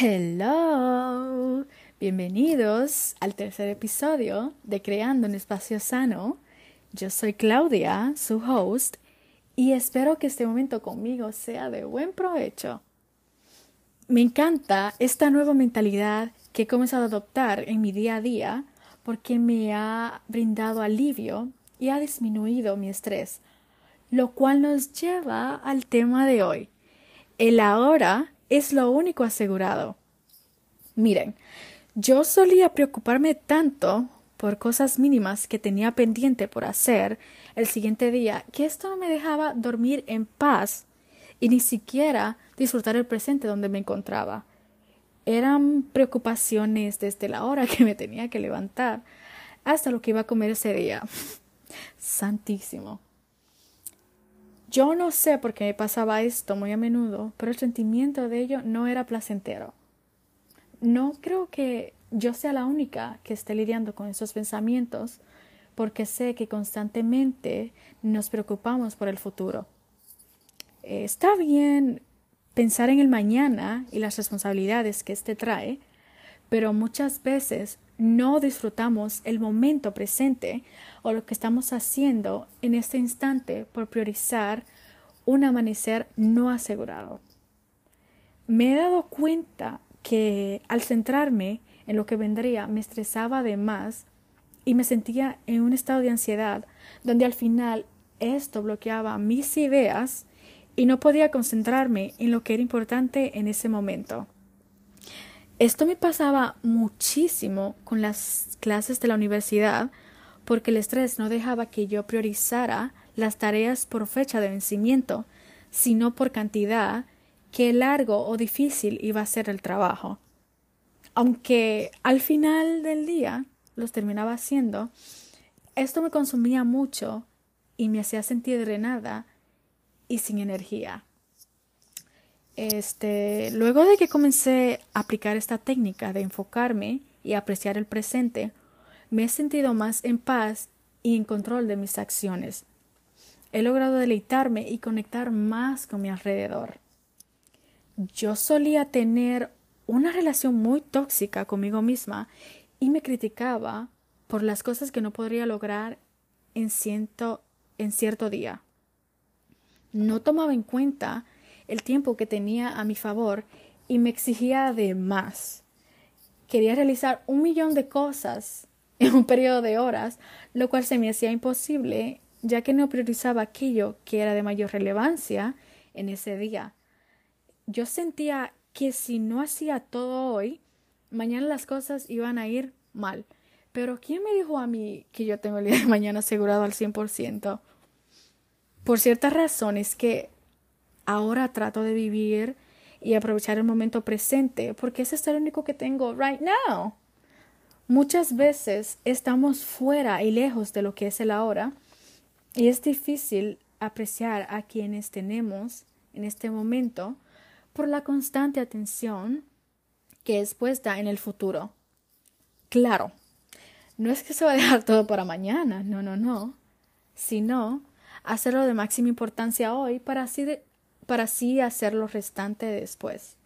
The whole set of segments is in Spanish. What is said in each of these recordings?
Hello, bienvenidos al tercer episodio de Creando un Espacio Sano. Yo soy Claudia, su host, y espero que este momento conmigo sea de buen provecho. Me encanta esta nueva mentalidad que he comenzado a adoptar en mi día a día porque me ha brindado alivio y ha disminuido mi estrés, lo cual nos lleva al tema de hoy. El ahora es lo único asegurado. Miren, yo solía preocuparme tanto por cosas mínimas que tenía pendiente por hacer el siguiente día que esto no me dejaba dormir en paz y ni siquiera disfrutar el presente donde me encontraba. Eran preocupaciones desde la hora que me tenía que levantar hasta lo que iba a comer ese día. Santísimo. Yo no sé por qué me pasaba esto muy a menudo, pero el sentimiento de ello no era placentero. No creo que yo sea la única que esté lidiando con esos pensamientos, porque sé que constantemente nos preocupamos por el futuro. Eh, está bien pensar en el mañana y las responsabilidades que éste trae, pero muchas veces no disfrutamos el momento presente o lo que estamos haciendo en este instante por priorizar un amanecer no asegurado. Me he dado cuenta que al centrarme en lo que vendría me estresaba de más y me sentía en un estado de ansiedad donde al final esto bloqueaba mis ideas y no podía concentrarme en lo que era importante en ese momento. Esto me pasaba muchísimo con las clases de la universidad porque el estrés no dejaba que yo priorizara las tareas por fecha de vencimiento, sino por cantidad, qué largo o difícil iba a ser el trabajo. Aunque al final del día los terminaba haciendo, esto me consumía mucho y me hacía sentir drenada y sin energía. Este, luego de que comencé a aplicar esta técnica de enfocarme y apreciar el presente, me he sentido más en paz y en control de mis acciones. He logrado deleitarme y conectar más con mi alrededor. Yo solía tener una relación muy tóxica conmigo misma y me criticaba por las cosas que no podría lograr en, en cierto día. No tomaba en cuenta el tiempo que tenía a mi favor y me exigía de más. Quería realizar un millón de cosas en un periodo de horas, lo cual se me hacía imposible, ya que no priorizaba aquello que era de mayor relevancia en ese día. Yo sentía que si no hacía todo hoy, mañana las cosas iban a ir mal. Pero ¿quién me dijo a mí que yo tengo el día de mañana asegurado al 100%? Por ciertas razones que ahora trato de vivir y aprovechar el momento presente, porque ese es el único que tengo right now. Muchas veces estamos fuera y lejos de lo que es el ahora y es difícil apreciar a quienes tenemos en este momento por la constante atención que es puesta en el futuro. Claro, no es que se va a dejar todo para mañana, no, no, no, sino hacerlo de máxima importancia hoy para así para así hacer lo restante después.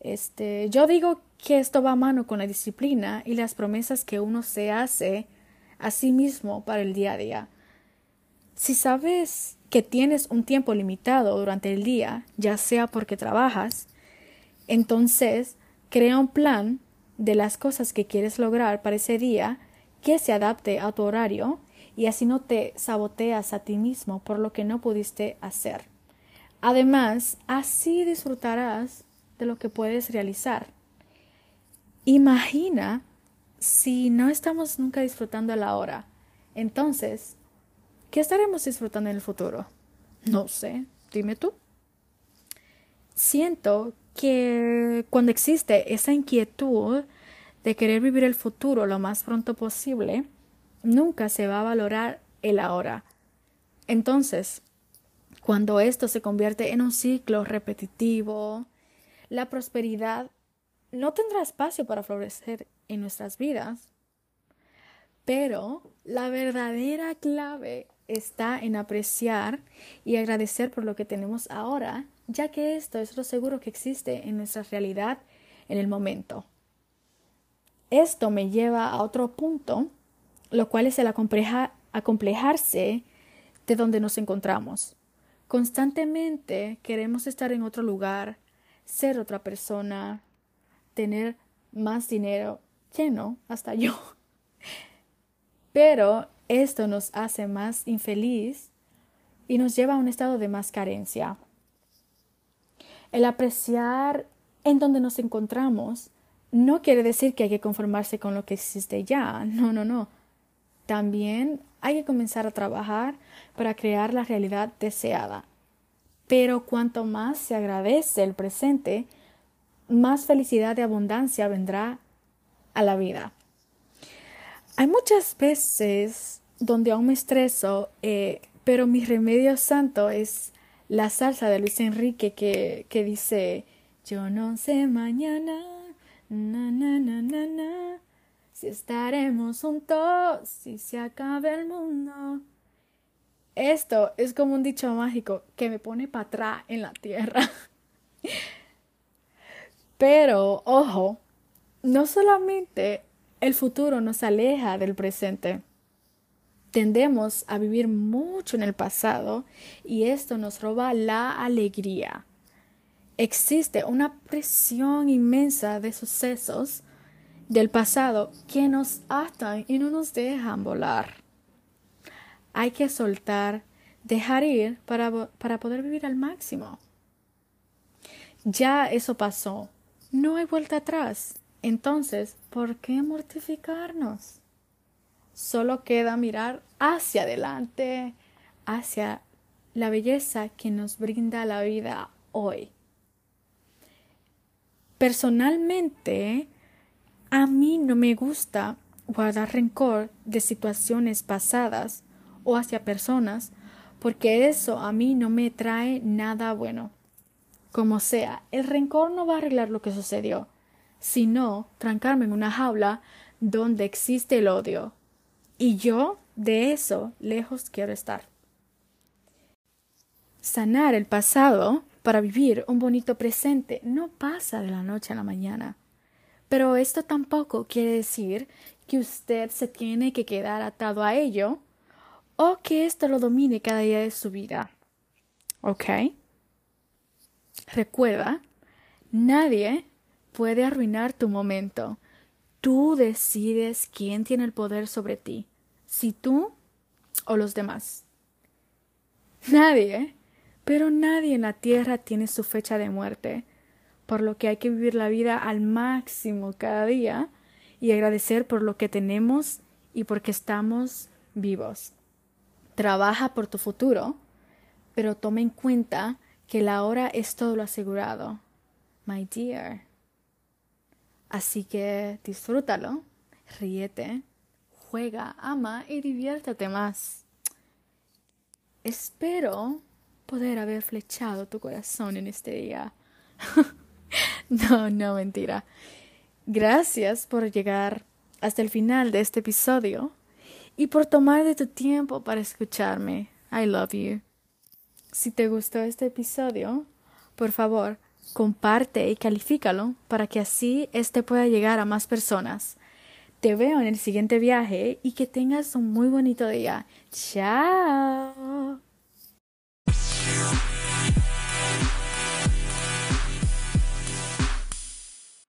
Este, yo digo que esto va a mano con la disciplina y las promesas que uno se hace a sí mismo para el día a día. Si sabes que tienes un tiempo limitado durante el día, ya sea porque trabajas, entonces crea un plan de las cosas que quieres lograr para ese día que se adapte a tu horario y así no te saboteas a ti mismo por lo que no pudiste hacer. Además, así disfrutarás de lo que puedes realizar. Imagina si no estamos nunca disfrutando la hora. Entonces, ¿qué estaremos disfrutando en el futuro? No sé, dime tú. Siento que cuando existe esa inquietud de querer vivir el futuro lo más pronto posible, nunca se va a valorar el ahora. Entonces, cuando esto se convierte en un ciclo repetitivo, la prosperidad no tendrá espacio para florecer en nuestras vidas. Pero la verdadera clave está en apreciar y agradecer por lo que tenemos ahora, ya que esto es lo seguro que existe en nuestra realidad en el momento. Esto me lleva a otro punto, lo cual es el acomplejarse de donde nos encontramos. Constantemente queremos estar en otro lugar, ser otra persona, tener más dinero, lleno, hasta yo. Pero esto nos hace más infeliz y nos lleva a un estado de más carencia. El apreciar en donde nos encontramos no quiere decir que hay que conformarse con lo que existe ya. No, no, no. También hay que comenzar a trabajar para crear la realidad deseada. Pero cuanto más se agradece el presente, más felicidad y abundancia vendrá a la vida. Hay muchas veces donde aún me estreso, eh, pero mi remedio santo es la salsa de Luis Enrique que, que dice Yo no sé mañana, na, na, na, na, na, si estaremos juntos, si se acaba el mundo. Esto es como un dicho mágico que me pone para atrás en la tierra. Pero, ojo, no solamente el futuro nos aleja del presente. Tendemos a vivir mucho en el pasado y esto nos roba la alegría. Existe una presión inmensa de sucesos del pasado que nos atan y no nos dejan volar. Hay que soltar, dejar ir para, para poder vivir al máximo. Ya eso pasó. No hay vuelta atrás. Entonces, ¿por qué mortificarnos? Solo queda mirar hacia adelante, hacia la belleza que nos brinda la vida hoy. Personalmente, a mí no me gusta guardar rencor de situaciones pasadas o hacia personas, porque eso a mí no me trae nada bueno. Como sea, el rencor no va a arreglar lo que sucedió, sino trancarme en una jaula donde existe el odio. Y yo de eso lejos quiero estar. Sanar el pasado para vivir un bonito presente no pasa de la noche a la mañana. Pero esto tampoco quiere decir que usted se tiene que quedar atado a ello o que esto lo domine cada día de su vida. ¿Ok? Recuerda, nadie puede arruinar tu momento. Tú decides quién tiene el poder sobre ti, si tú o los demás. Nadie, pero nadie en la tierra tiene su fecha de muerte, por lo que hay que vivir la vida al máximo cada día y agradecer por lo que tenemos y porque estamos vivos. Trabaja por tu futuro, pero toma en cuenta que la hora es todo lo asegurado. My dear. Así que disfrútalo, ríete, juega, ama y diviértete más. Espero poder haber flechado tu corazón en este día. no, no, mentira. Gracias por llegar hasta el final de este episodio y por tomar de tu tiempo para escucharme. I love you. Si te gustó este episodio, por favor, comparte y califícalo para que así este pueda llegar a más personas. Te veo en el siguiente viaje y que tengas un muy bonito día. Chao.